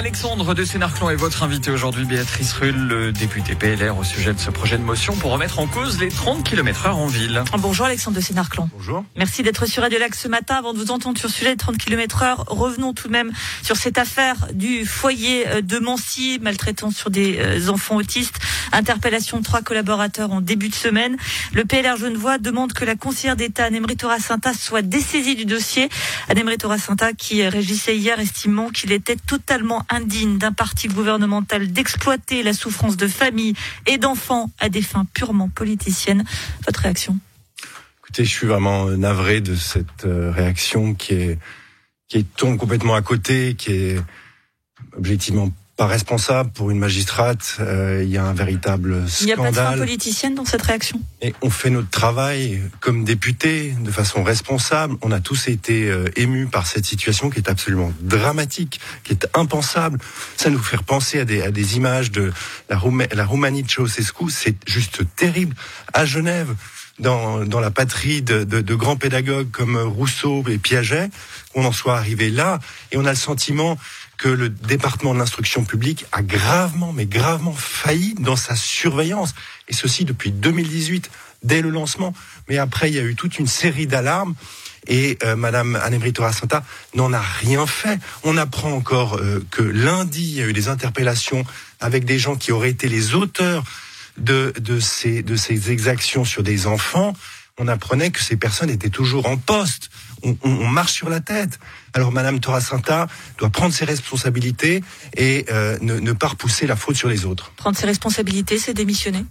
Alexandre de Sénarclon est votre invité aujourd'hui, Béatrice Rull, le député PLR, au sujet de ce projet de motion pour remettre en cause les 30 km heure en ville. Bonjour Alexandre de Sénarclon. Bonjour. Merci d'être sur Radio Lac ce matin. Avant de vous entendre sur le sujet des 30 km heure, revenons tout de même sur cette affaire du foyer euh, de Mancy, maltraitance sur des euh, enfants autistes, interpellation de trois collaborateurs en début de semaine. Le PLR Genevois demande que la conseillère d'État Annemry Torra-Sinta soit dessaisie du dossier. Annemry Torra-Sinta qui régissait hier estimant qu'il était totalement indigne d'un parti gouvernemental d'exploiter la souffrance de familles et d'enfants à des fins purement politiciennes. Votre réaction? Écoutez, je suis vraiment navré de cette euh, réaction qui est qui tombe complètement à côté, qui est objectivement pas responsable pour une magistrate. Euh, il y a un véritable scandale. Il n'y a pas de fin politicienne dans cette réaction Et on fait notre travail comme député de façon responsable. On a tous été euh, émus par cette situation qui est absolument dramatique, qui est impensable. Ça nous fait penser à des, à des images de la, la Roumanie de Ceausescu. C'est juste terrible. À Genève, dans, dans la patrie de, de, de, grands pédagogues comme Rousseau et Piaget, qu'on en soit arrivé là. Et on a le sentiment que le département de l'instruction publique a gravement, mais gravement failli dans sa surveillance. Et ceci depuis 2018, dès le lancement. Mais après, il y a eu toute une série d'alarmes. Et euh, Madame Anne-Emery Santa n'en a rien fait. On apprend encore euh, que lundi, il y a eu des interpellations avec des gens qui auraient été les auteurs de, de, de ces exactions sur des enfants. On apprenait que ces personnes étaient toujours en poste on, marche sur la tête. Alors Madame Torasanta doit prendre ses responsabilités et euh, ne, pas repousser la faute sur les autres. Prendre ses responsabilités, c'est démissionner?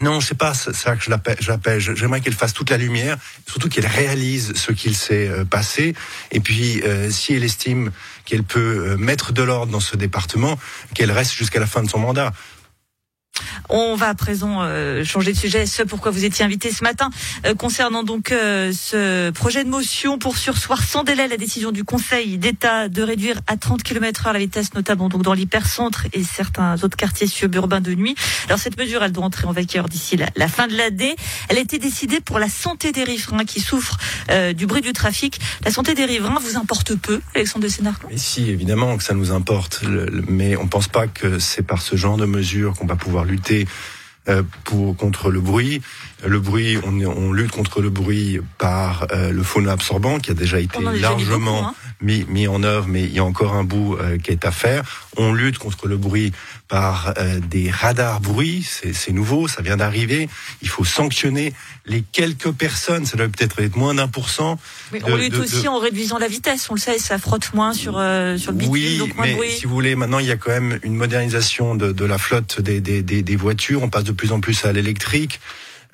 Non, c'est pas ça que je l'appelle. J'aimerais qu'elle fasse toute la lumière, surtout qu'elle réalise ce qu'il s'est euh, passé. Et puis, euh, si elle estime qu'elle peut mettre de l'ordre dans ce département, qu'elle reste jusqu'à la fin de son mandat. On va à présent euh, changer de sujet, ce pourquoi vous étiez invité ce matin, euh, concernant donc euh, ce projet de motion pour sursoir sans délai la décision du Conseil d'État de réduire à 30 km h la vitesse, notamment donc dans l'hypercentre et certains autres quartiers suburbains de nuit. Alors cette mesure, elle doit entrer en vigueur d'ici la, fin de l'année. Elle a été décidée pour la santé des riverains qui souffrent du bruit du trafic. La santé des riverains vous importe peu, Alexandre de Sénard Mais si, évidemment que ça nous importe, mais on pense pas que c'est par ce genre de mesures qu'on va pouvoir lutter euh, pour contre le bruit. Le bruit, on, on lutte contre le bruit par euh, le faune absorbant qui a déjà été largement hein. Mis, mis en œuvre, mais il y a encore un bout euh, qui est à faire. On lutte contre le bruit par des radars bruit, c'est nouveau, ça vient d'arriver. Il faut sanctionner les quelques personnes, ça doit peut-être être moins d'un pour cent. on lutte aussi en réduisant la vitesse, on le sait, ça frotte moins sur, sur le bitume, oui, donc moins mais de bruit. si vous voulez, maintenant il y a quand même une modernisation de, de la flotte des, des, des, des voitures, on passe de plus en plus à l'électrique.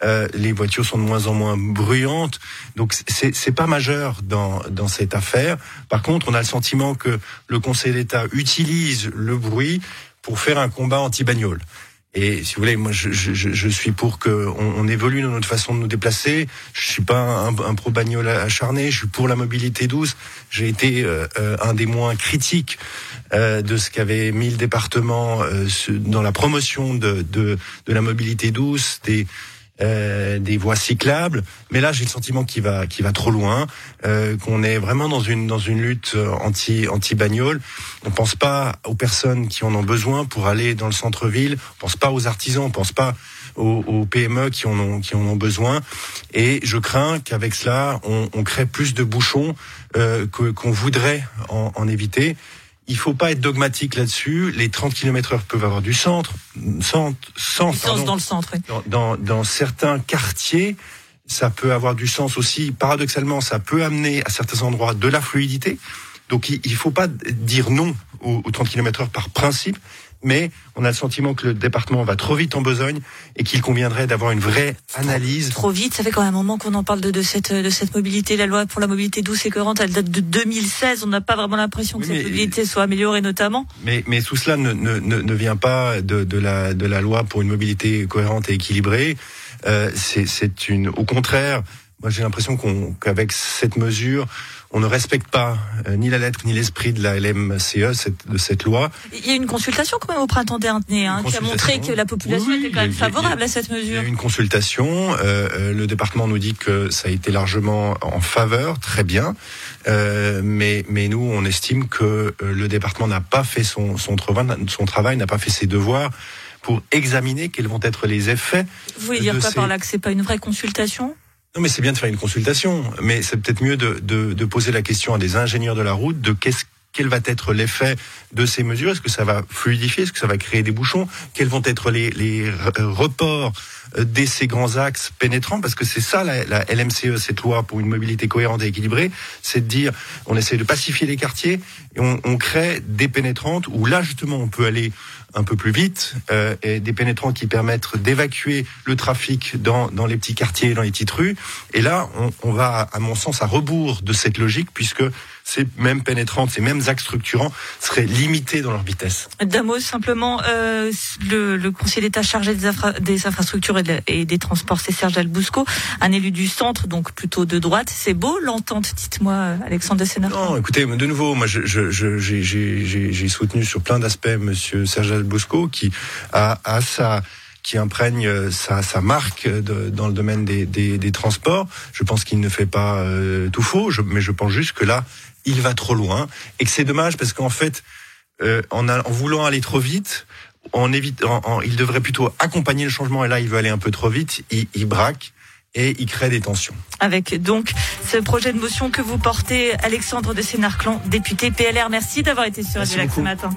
Euh, les voitures sont de moins en moins bruyantes, donc c'est pas majeur dans dans cette affaire. Par contre, on a le sentiment que le Conseil d'État utilise le bruit pour faire un combat anti-bagnole. Et si vous voulez, moi, je, je, je suis pour qu'on on évolue dans notre façon de nous déplacer. Je suis pas un, un pro bagnole acharné. Je suis pour la mobilité douce. J'ai été euh, euh, un des moins critiques euh, de ce qu'avait mis le département euh, dans la promotion de, de, de la mobilité douce, des euh, des voies cyclables. Mais là, j'ai le sentiment qu'il va, qu'il va trop loin, euh, qu'on est vraiment dans une dans une lutte anti anti bagnole. On pense pas aux personnes qui en ont besoin pour aller dans le centre-ville. On pense pas aux artisans. On pense pas aux, aux, PME qui en ont qui en ont besoin. Et je crains qu'avec cela, on, on, crée plus de bouchons euh, qu'on voudrait en, en éviter il faut pas être dogmatique là-dessus. Les 30 km heure peuvent avoir du centre, centre, sens dans le centre. Dans, dans, certains quartiers, ça peut avoir du sens aussi. Paradoxalement, ça peut amener à certains endroits de la fluidité. Donc, il, ne faut pas dire non aux, aux 30 km heure par principe mais on a le sentiment que le département va trop vite en besogne et qu'il conviendrait d'avoir une vraie analyse. Trop vite, ça fait quand même un moment qu'on en parle de, de, cette, de cette mobilité. La loi pour la mobilité douce et courante, elle date de 2016. On n'a pas vraiment l'impression que cette mobilité soit améliorée notamment. Mais, mais tout cela ne, ne, ne vient pas de, de, la, de la loi pour une mobilité cohérente et équilibrée. Euh, c'est une, au contraire, moi j'ai l'impression qu'avec cette mesure, on ne respecte pas euh, ni la lettre ni l'esprit de la LMCE, cette, de cette loi. Il y a eu une consultation quand même au printemps dernier hein, qui a montré que la population Oui, était quand même a- favorable à cette Il y mesure. a eu une consultation. euh, euh, le département nous dit que ça a été largement en faveur, très bien. Euh, mais, mais nous, on estime que euh, le département n'a pas fait son, son travail, son travail, n'a pas fait ses devoirs pour examiner quels vont être les effets. Vous voulez dire quoi ces- par là que c'est pas une vraie consultation? Non, mais c'est bien de faire une consultation, mais c'est peut-être mieux de, de, de poser la question à des ingénieurs de la route de qu'est-ce quel va être l'effet de ces mesures. Est-ce que ça va fluidifier? Est-ce que ça va créer des bouchons? Quels vont être les, les re- reports euh, dès ces grands axes pénétrants? Parce que c'est ça la, la LMCE, cette loi pour une mobilité cohérente et équilibrée, c'est de dire on essaie de pacifier les quartiers et on, on crée des pénétrantes où là justement on peut aller un peu plus vite euh, et des pénétrants qui permettent d'évacuer le trafic dans, dans les petits quartiers, dans les petites rues. Et là, on, on va, à mon sens, à rebours de cette logique puisque ces mêmes pénétrantes, ces mêmes axes structurants seraient limités dans leur vitesse. D'un mot simplement, euh, le, le conseiller d'État chargé des, infra- des infrastructures et, de- et des transports, c'est Serge Albousco, un élu du centre, donc plutôt de droite. C'est beau l'entente, dites-moi, Alexandre de Sénard. Non, écoutez, de nouveau, moi, j'ai soutenu sur plein d'aspects Monsieur Serge Bosco, qui a, a sa qui imprègne euh, sa, sa marque de- dans le domaine des, des, des transports. Je pense qu'il ne fait pas euh, tout faux, je- mais je pense juste que là, il va trop loin et que c'est dommage parce qu'en fait, euh, en, a- en voulant aller trop vite, en évitant, en- il devrait plutôt accompagner le changement. Et là, il veut aller un peu trop vite, il, il braque et il crée des tensions. Avec donc ce projet de motion que vous portez, Alexandre de Sénarclan, député PLR. Merci d'avoir été sur Radio ce matin.